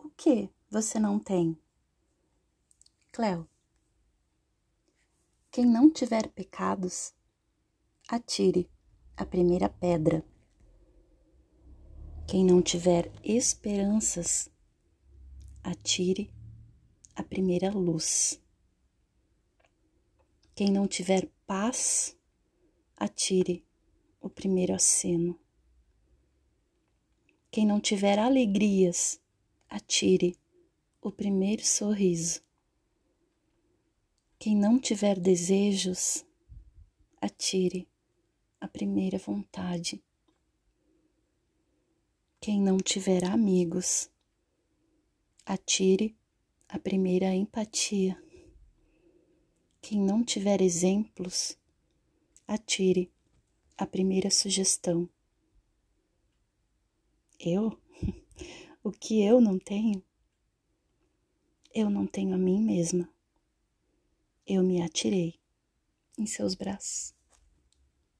O que você não tem? Cleo. Quem não tiver pecados, atire a primeira pedra. Quem não tiver esperanças, atire a primeira luz. Quem não tiver paz, atire o primeiro aceno. Quem não tiver alegrias, atire o primeiro sorriso. Quem não tiver desejos, atire a primeira vontade. Quem não tiver amigos, atire a primeira empatia. Quem não tiver exemplos, atire a primeira sugestão. Eu? O que eu não tenho? Eu não tenho a mim mesma. Eu me atirei em seus braços.